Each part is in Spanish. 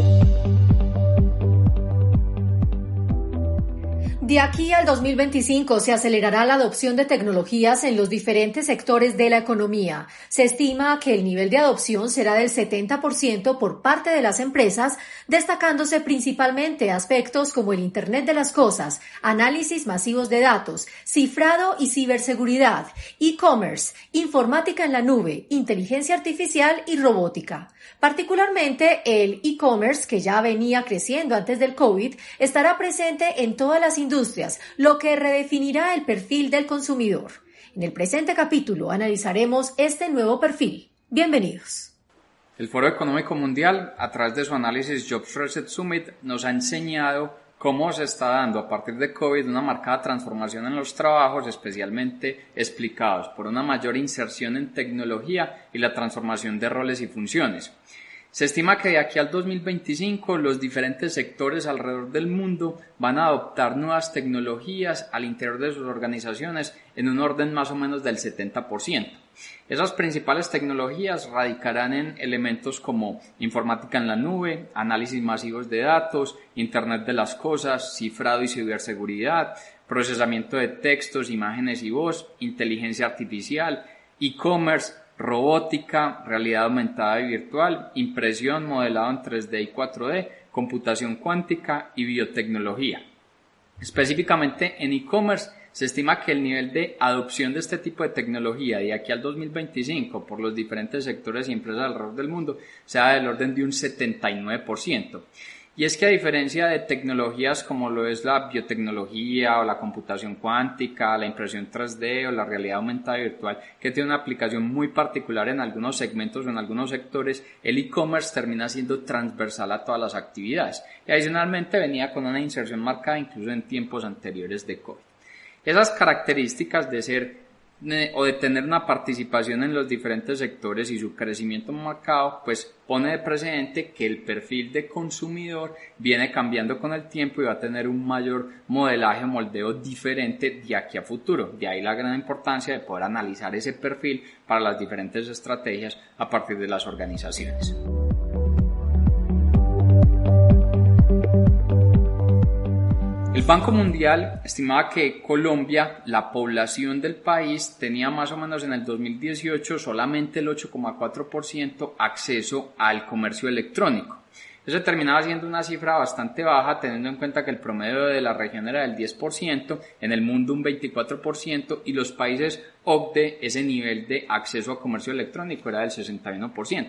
you De aquí al 2025 se acelerará la adopción de tecnologías en los diferentes sectores de la economía. Se estima que el nivel de adopción será del 70% por parte de las empresas, destacándose principalmente aspectos como el Internet de las Cosas, análisis masivos de datos, cifrado y ciberseguridad, e-commerce, informática en la nube, inteligencia artificial y robótica. Particularmente el e-commerce, que ya venía creciendo antes del COVID, estará presente en todas las industrias lo que redefinirá el perfil del consumidor. En el presente capítulo analizaremos este nuevo perfil. Bienvenidos. El Foro Económico Mundial, a través de su análisis Jobs Reset Summit, nos ha enseñado cómo se está dando a partir de COVID una marcada transformación en los trabajos, especialmente explicados por una mayor inserción en tecnología y la transformación de roles y funciones. Se estima que de aquí al 2025 los diferentes sectores alrededor del mundo van a adoptar nuevas tecnologías al interior de sus organizaciones en un orden más o menos del 70%. Esas principales tecnologías radicarán en elementos como informática en la nube, análisis masivos de datos, Internet de las Cosas, cifrado y ciberseguridad, procesamiento de textos, imágenes y voz, inteligencia artificial, e-commerce, robótica, realidad aumentada y virtual, impresión, modelado en 3D y 4D, computación cuántica y biotecnología. Específicamente en e-commerce se estima que el nivel de adopción de este tipo de tecnología de aquí al 2025 por los diferentes sectores y empresas alrededor del mundo sea del orden de un 79%. Y es que a diferencia de tecnologías como lo es la biotecnología o la computación cuántica, la impresión 3D o la realidad aumentada virtual, que tiene una aplicación muy particular en algunos segmentos o en algunos sectores, el e-commerce termina siendo transversal a todas las actividades. Y adicionalmente venía con una inserción marcada incluso en tiempos anteriores de COVID. Esas características de ser o de tener una participación en los diferentes sectores y su crecimiento marcado, pues pone de presente que el perfil de consumidor viene cambiando con el tiempo y va a tener un mayor modelaje, moldeo diferente de aquí a futuro. De ahí la gran importancia de poder analizar ese perfil para las diferentes estrategias a partir de las organizaciones. El Banco Mundial estimaba que Colombia, la población del país, tenía más o menos en el 2018 solamente el 8,4% acceso al comercio electrónico. Eso terminaba siendo una cifra bastante baja, teniendo en cuenta que el promedio de la región era del 10%, en el mundo un 24% y los países OCDE ese nivel de acceso a comercio electrónico era del 61%.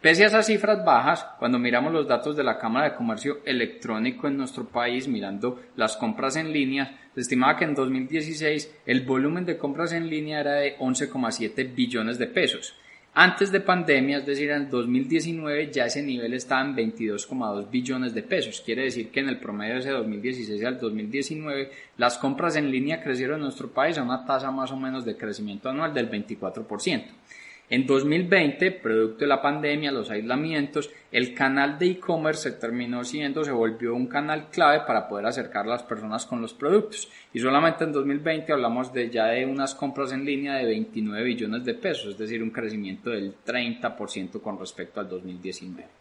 Pese a esas cifras bajas, cuando miramos los datos de la Cámara de Comercio Electrónico en nuestro país, mirando las compras en línea, se estimaba que en 2016 el volumen de compras en línea era de 11,7 billones de pesos. Antes de pandemia, es decir, en 2019 ya ese nivel estaba en 22,2 billones de pesos. Quiere decir que en el promedio de ese 2016 al 2019 las compras en línea crecieron en nuestro país a una tasa más o menos de crecimiento anual del 24%. En 2020, producto de la pandemia, los aislamientos, el canal de e-commerce se terminó siendo, se volvió un canal clave para poder acercar a las personas con los productos. Y solamente en 2020 hablamos de ya de unas compras en línea de 29 billones de pesos, es decir, un crecimiento del 30% con respecto al 2019.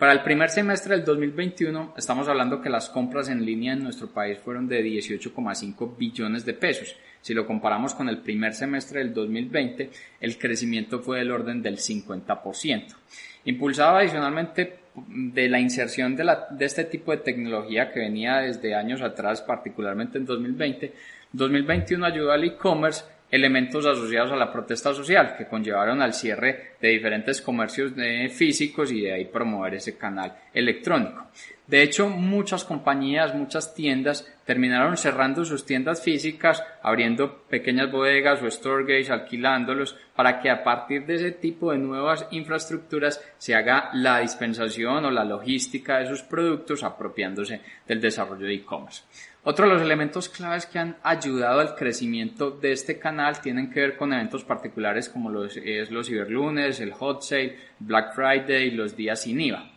Para el primer semestre del 2021 estamos hablando que las compras en línea en nuestro país fueron de 18,5 billones de pesos. Si lo comparamos con el primer semestre del 2020, el crecimiento fue del orden del 50%. Impulsado adicionalmente de la inserción de, este tipo de tecnología que venía desde años atrás, particularmente en 2020, 2021 ayudó al e-commerce elementos asociados a la protesta social que conllevaron al cierre de diferentes comercios físicos y de ahí promover ese canal electrónico. De hecho, muchas compañías, muchas tiendas terminaron cerrando sus tiendas físicas, abriendo pequeñas bodegas o storage, alquilándolos, para que a partir de ese tipo de nuevas infraestructuras se haga la dispensación o la logística de sus productos apropiándose del desarrollo de e-commerce. Otro de los elementos claves que han ayudado al crecimiento de este canal tienen que ver con eventos particulares como los, es los ciberlunes, el hot sale, Black Friday y los días sin IVA.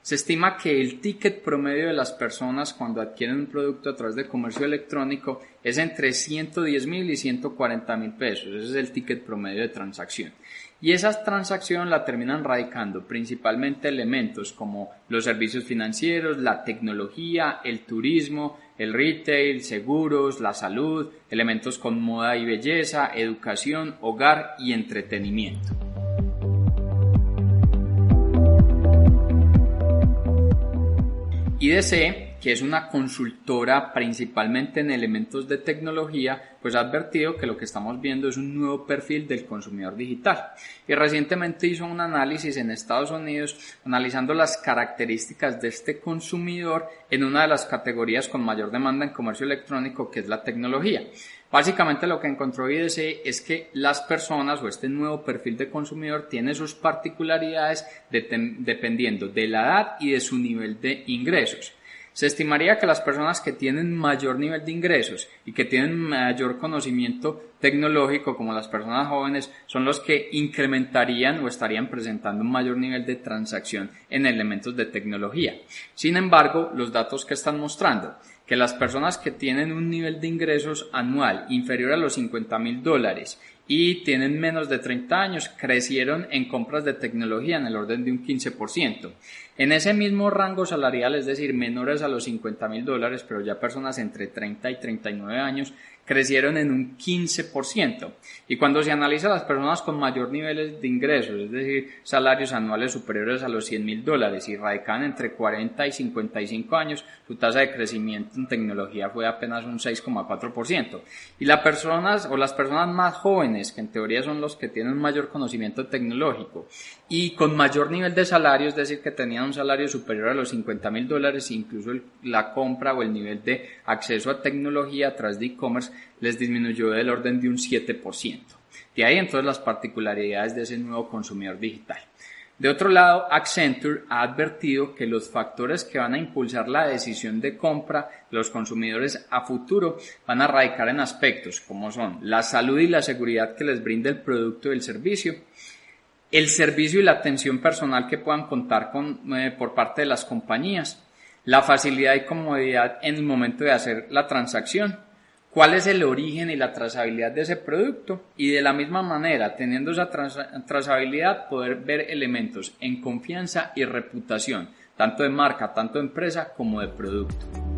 Se estima que el ticket promedio de las personas cuando adquieren un producto a través de comercio electrónico es entre 110 mil y 140 mil pesos. Ese es el ticket promedio de transacción. Y esa transacción la terminan radicando principalmente elementos como los servicios financieros, la tecnología, el turismo, el retail, seguros, la salud, elementos con moda y belleza, educación, hogar y entretenimiento. IDC, que es una consultora principalmente en elementos de tecnología, pues ha advertido que lo que estamos viendo es un nuevo perfil del consumidor digital. Y recientemente hizo un análisis en Estados Unidos analizando las características de este consumidor en una de las categorías con mayor demanda en comercio electrónico, que es la tecnología. Básicamente lo que encontró IDC es que las personas o este nuevo perfil de consumidor tiene sus particularidades dependiendo de la edad y de su nivel de ingresos. Se estimaría que las personas que tienen mayor nivel de ingresos y que tienen mayor conocimiento tecnológico, como las personas jóvenes, son los que incrementarían o estarían presentando un mayor nivel de transacción en elementos de tecnología. Sin embargo, los datos que están mostrando que las personas que tienen un nivel de ingresos anual inferior a los 50 mil dólares y tienen menos de 30 años crecieron en compras de tecnología en el orden de un 15%. En ese mismo rango salarial, es decir, menores a los 50 mil dólares, pero ya personas entre 30 y 39 años, crecieron en un 15%. Y cuando se analiza las personas con mayor niveles de ingresos, es decir, salarios anuales superiores a los 100 mil dólares y radican entre 40 y 55 años, su tasa de crecimiento en tecnología fue apenas un 6,4%. Y las personas o las personas más jóvenes, que en teoría son los que tienen mayor conocimiento tecnológico y con mayor nivel de salario, es decir, que tenían un salario superior a los 50 mil dólares, incluso la compra o el nivel de acceso a tecnología a través de e-commerce les disminuyó del orden de un 7%. De ahí entonces las particularidades de ese nuevo consumidor digital. De otro lado, Accenture ha advertido que los factores que van a impulsar la decisión de compra de los consumidores a futuro van a radicar en aspectos como son la salud y la seguridad que les brinda el producto y el servicio, el servicio y la atención personal que puedan contar con, eh, por parte de las compañías, la facilidad y comodidad en el momento de hacer la transacción, cuál es el origen y la trazabilidad de ese producto y de la misma manera, teniendo esa trazabilidad, poder ver elementos en confianza y reputación, tanto de marca, tanto de empresa como de producto.